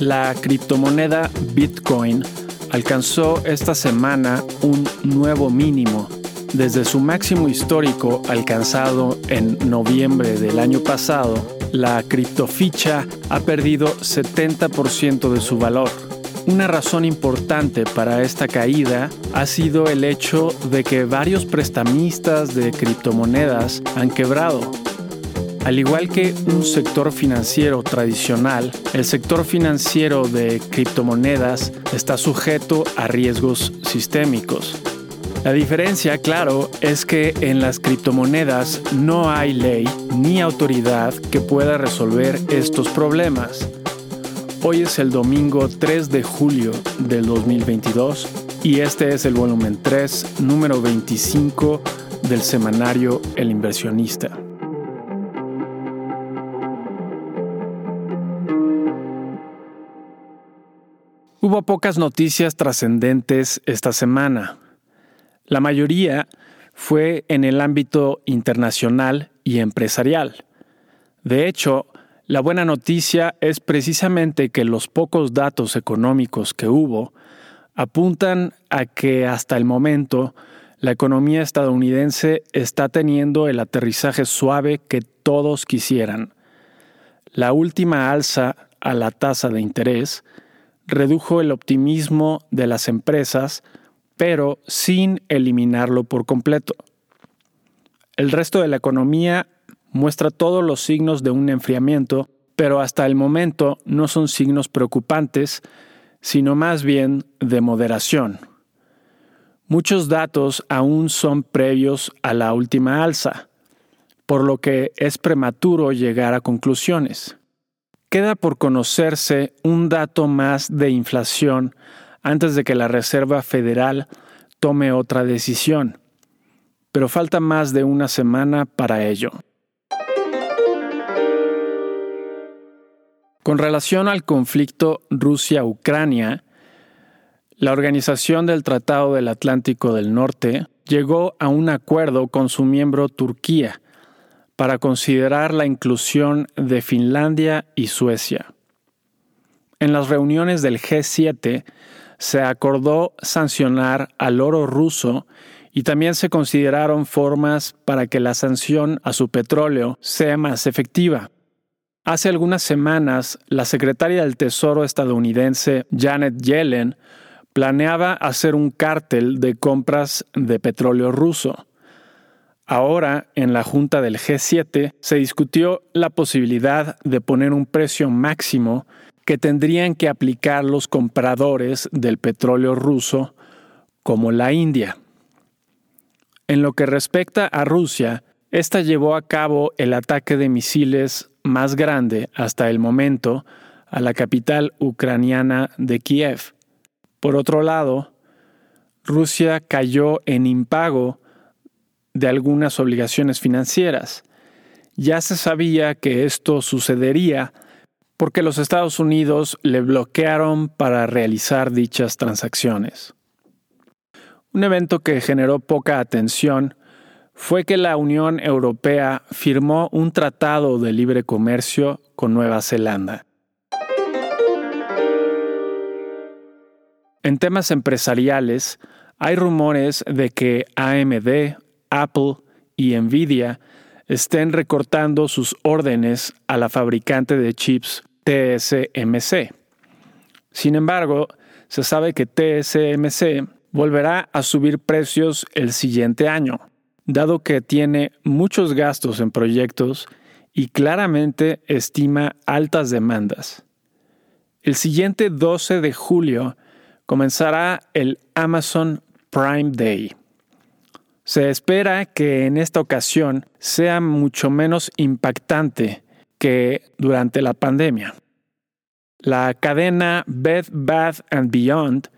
La criptomoneda Bitcoin alcanzó esta semana un nuevo mínimo desde su máximo histórico alcanzado en noviembre del año pasado. La criptoficha ha perdido 70% de su valor. Una razón importante para esta caída ha sido el hecho de que varios prestamistas de criptomonedas han quebrado al igual que un sector financiero tradicional, el sector financiero de criptomonedas está sujeto a riesgos sistémicos. La diferencia, claro, es que en las criptomonedas no hay ley ni autoridad que pueda resolver estos problemas. Hoy es el domingo 3 de julio del 2022 y este es el volumen 3, número 25 del semanario El inversionista. Hubo pocas noticias trascendentes esta semana. La mayoría fue en el ámbito internacional y empresarial. De hecho, la buena noticia es precisamente que los pocos datos económicos que hubo apuntan a que hasta el momento la economía estadounidense está teniendo el aterrizaje suave que todos quisieran. La última alza a la tasa de interés redujo el optimismo de las empresas, pero sin eliminarlo por completo. El resto de la economía muestra todos los signos de un enfriamiento, pero hasta el momento no son signos preocupantes, sino más bien de moderación. Muchos datos aún son previos a la última alza, por lo que es prematuro llegar a conclusiones. Queda por conocerse un dato más de inflación antes de que la Reserva Federal tome otra decisión, pero falta más de una semana para ello. Con relación al conflicto Rusia-Ucrania, la Organización del Tratado del Atlántico del Norte llegó a un acuerdo con su miembro Turquía para considerar la inclusión de Finlandia y Suecia. En las reuniones del G7 se acordó sancionar al oro ruso y también se consideraron formas para que la sanción a su petróleo sea más efectiva. Hace algunas semanas, la secretaria del Tesoro estadounidense Janet Yellen planeaba hacer un cártel de compras de petróleo ruso. Ahora, en la Junta del G7, se discutió la posibilidad de poner un precio máximo que tendrían que aplicar los compradores del petróleo ruso, como la India. En lo que respecta a Rusia, esta llevó a cabo el ataque de misiles más grande hasta el momento a la capital ucraniana de Kiev. Por otro lado, Rusia cayó en impago de algunas obligaciones financieras. Ya se sabía que esto sucedería porque los Estados Unidos le bloquearon para realizar dichas transacciones. Un evento que generó poca atención fue que la Unión Europea firmó un tratado de libre comercio con Nueva Zelanda. En temas empresariales, hay rumores de que AMD Apple y Nvidia estén recortando sus órdenes a la fabricante de chips TSMC. Sin embargo, se sabe que TSMC volverá a subir precios el siguiente año, dado que tiene muchos gastos en proyectos y claramente estima altas demandas. El siguiente 12 de julio comenzará el Amazon Prime Day. Se espera que en esta ocasión sea mucho menos impactante que durante la pandemia. La cadena Bed Bath ⁇ Beyond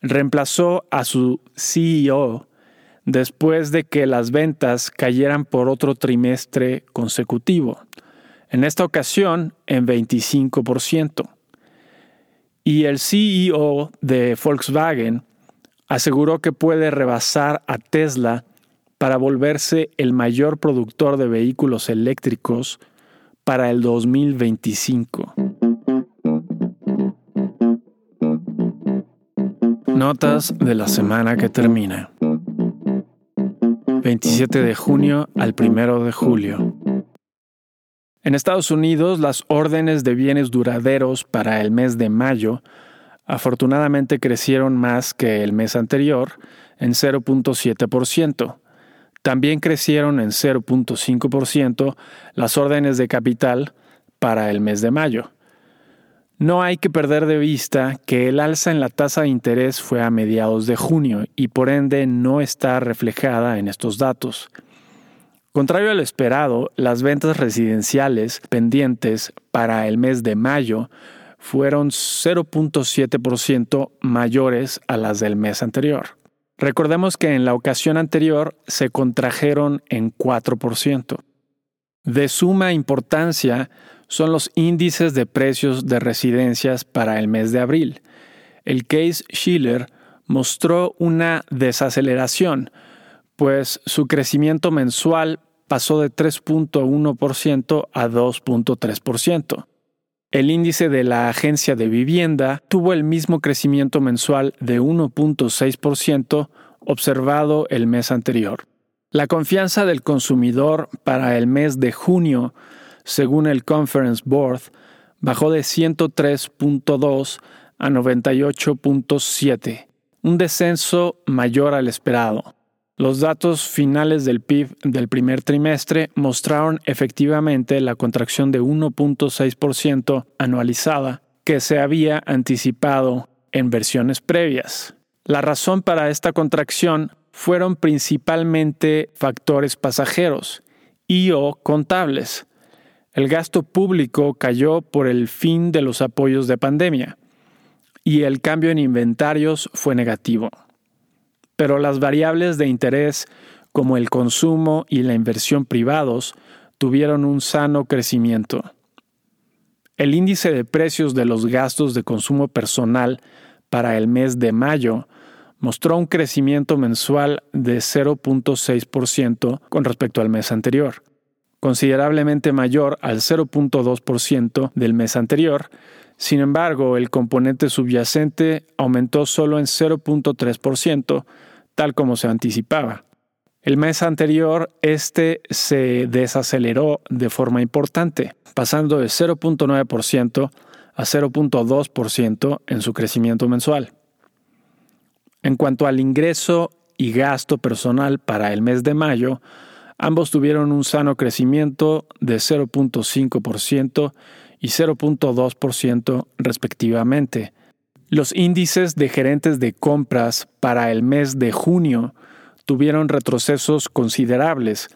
reemplazó a su CEO después de que las ventas cayeran por otro trimestre consecutivo, en esta ocasión en 25%. Y el CEO de Volkswagen aseguró que puede rebasar a Tesla para volverse el mayor productor de vehículos eléctricos para el 2025. Notas de la semana que termina. 27 de junio al 1 de julio. En Estados Unidos, las órdenes de bienes duraderos para el mes de mayo afortunadamente crecieron más que el mes anterior, en 0.7%. También crecieron en 0.5% las órdenes de capital para el mes de mayo. No hay que perder de vista que el alza en la tasa de interés fue a mediados de junio y por ende no está reflejada en estos datos. Contrario a lo esperado, las ventas residenciales pendientes para el mes de mayo fueron 0.7% mayores a las del mes anterior. Recordemos que en la ocasión anterior se contrajeron en 4%. De suma importancia son los índices de precios de residencias para el mes de abril. El case Schiller mostró una desaceleración, pues su crecimiento mensual pasó de 3.1% a 2.3%. El índice de la agencia de vivienda tuvo el mismo crecimiento mensual de 1.6% observado el mes anterior. La confianza del consumidor para el mes de junio, según el Conference Board, bajó de 103.2 a 98.7, un descenso mayor al esperado. Los datos finales del PIB del primer trimestre mostraron efectivamente la contracción de 1.6% anualizada que se había anticipado en versiones previas. La razón para esta contracción fueron principalmente factores pasajeros y o contables. El gasto público cayó por el fin de los apoyos de pandemia y el cambio en inventarios fue negativo pero las variables de interés como el consumo y la inversión privados tuvieron un sano crecimiento. El índice de precios de los gastos de consumo personal para el mes de mayo mostró un crecimiento mensual de 0.6% con respecto al mes anterior, considerablemente mayor al 0.2% del mes anterior. Sin embargo, el componente subyacente aumentó solo en 0.3%, tal como se anticipaba. El mes anterior, este se desaceleró de forma importante, pasando de 0.9% a 0.2% en su crecimiento mensual. En cuanto al ingreso y gasto personal para el mes de mayo, ambos tuvieron un sano crecimiento de 0.5% y 0.2% respectivamente, los índices de gerentes de compras para el mes de junio tuvieron retrocesos considerables,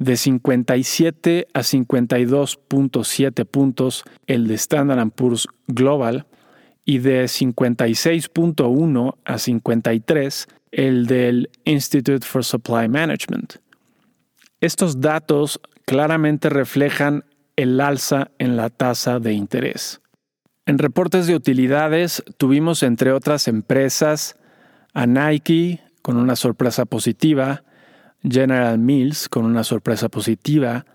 de 57 a 52.7 puntos el de Standard Poor's Global y de 56.1 a 53 el del Institute for Supply Management. Estos datos claramente reflejan el alza en la tasa de interés. En reportes de utilidades tuvimos entre otras empresas a Nike con una sorpresa positiva, General Mills con una sorpresa positiva,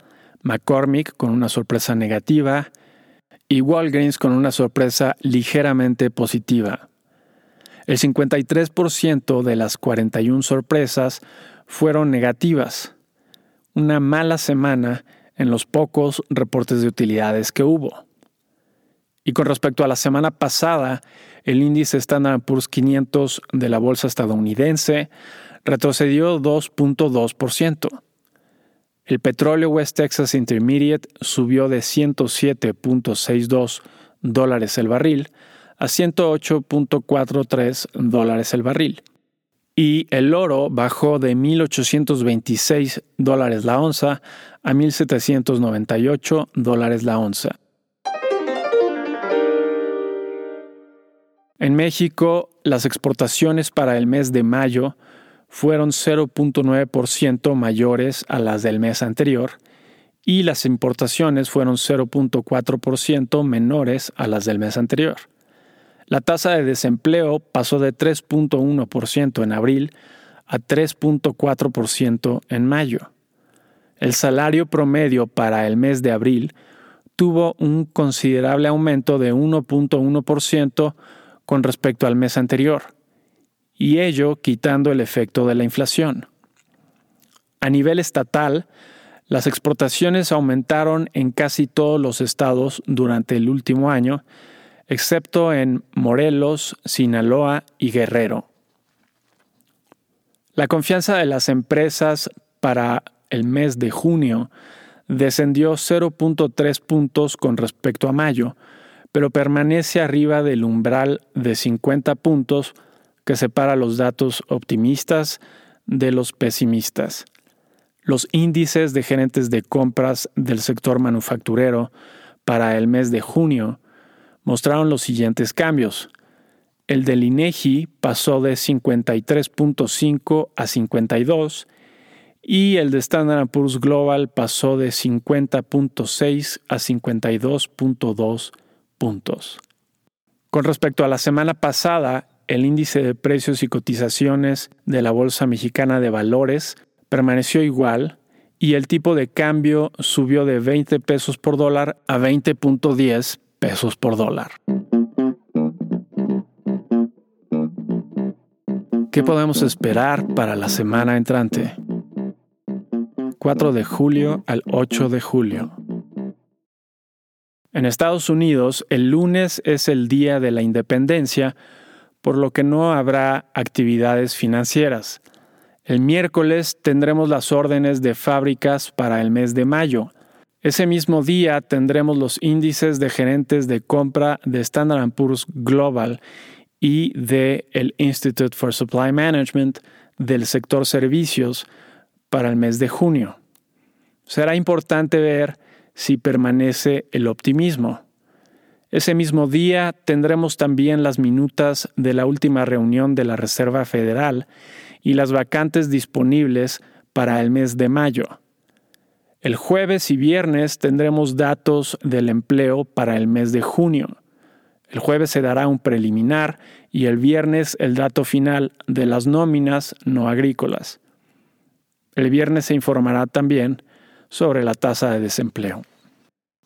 McCormick con una sorpresa negativa y Walgreens con una sorpresa ligeramente positiva. El 53% de las 41 sorpresas fueron negativas. Una mala semana en los pocos reportes de utilidades que hubo. Y con respecto a la semana pasada, el índice Standard Poor's 500 de la bolsa estadounidense retrocedió 2.2%. El petróleo West Texas Intermediate subió de 107.62 dólares el barril a 108.43 dólares el barril. Y el oro bajó de 1.826 dólares la onza a 1.798 dólares la onza. En México, las exportaciones para el mes de mayo fueron 0.9% mayores a las del mes anterior y las importaciones fueron 0.4% menores a las del mes anterior. La tasa de desempleo pasó de 3.1% en abril a 3.4% en mayo. El salario promedio para el mes de abril tuvo un considerable aumento de 1.1% con respecto al mes anterior y ello quitando el efecto de la inflación. A nivel estatal, las exportaciones aumentaron en casi todos los estados durante el último año, excepto en Morelos, Sinaloa y Guerrero. La confianza de las empresas para el mes de junio descendió 0.3 puntos con respecto a mayo, pero permanece arriba del umbral de 50 puntos que separa los datos optimistas de los pesimistas. Los índices de gerentes de compras del sector manufacturero para el mes de junio mostraron los siguientes cambios. El del INEGI pasó de 53.5 a 52 y el de Standard Poor's Global pasó de 50.6 a 52.2 puntos. Con respecto a la semana pasada, el índice de precios y cotizaciones de la Bolsa Mexicana de Valores permaneció igual y el tipo de cambio subió de 20 pesos por dólar a 20.10 pesos por dólar. ¿Qué podemos esperar para la semana entrante? 4 de julio al 8 de julio. En Estados Unidos, el lunes es el día de la independencia, por lo que no habrá actividades financieras. El miércoles tendremos las órdenes de fábricas para el mes de mayo. Ese mismo día tendremos los índices de gerentes de compra de Standard Poor's Global y de el Institute for Supply Management del sector servicios para el mes de junio. Será importante ver si permanece el optimismo. Ese mismo día tendremos también las minutas de la última reunión de la Reserva Federal y las vacantes disponibles para el mes de mayo. El jueves y viernes tendremos datos del empleo para el mes de junio. El jueves se dará un preliminar y el viernes el dato final de las nóminas no agrícolas. El viernes se informará también sobre la tasa de desempleo.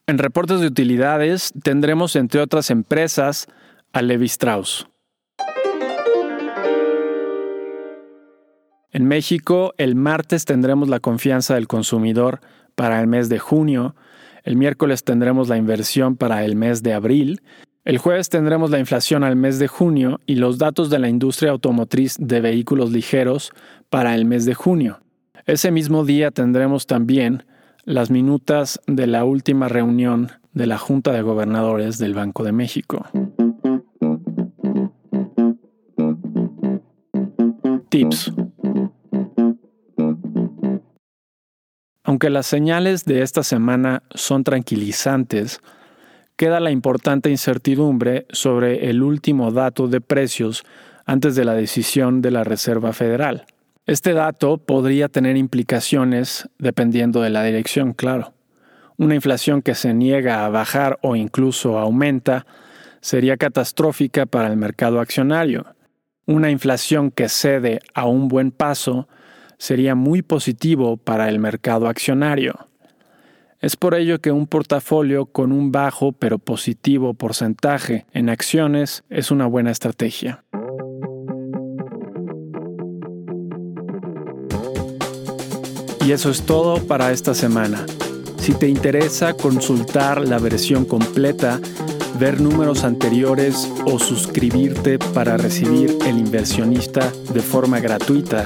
En reportes de utilidades tendremos, entre otras empresas, a Levi Strauss. En México, el martes tendremos la confianza del consumidor para el mes de junio, el miércoles tendremos la inversión para el mes de abril, el jueves tendremos la inflación al mes de junio y los datos de la industria automotriz de vehículos ligeros para el mes de junio. Ese mismo día tendremos también las minutas de la última reunión de la Junta de Gobernadores del Banco de México. Tips. Aunque las señales de esta semana son tranquilizantes, queda la importante incertidumbre sobre el último dato de precios antes de la decisión de la Reserva Federal. Este dato podría tener implicaciones dependiendo de la dirección, claro. Una inflación que se niega a bajar o incluso aumenta sería catastrófica para el mercado accionario. Una inflación que cede a un buen paso sería muy positivo para el mercado accionario. Es por ello que un portafolio con un bajo pero positivo porcentaje en acciones es una buena estrategia. Y eso es todo para esta semana. Si te interesa consultar la versión completa, ver números anteriores o suscribirte para recibir El inversionista de forma gratuita,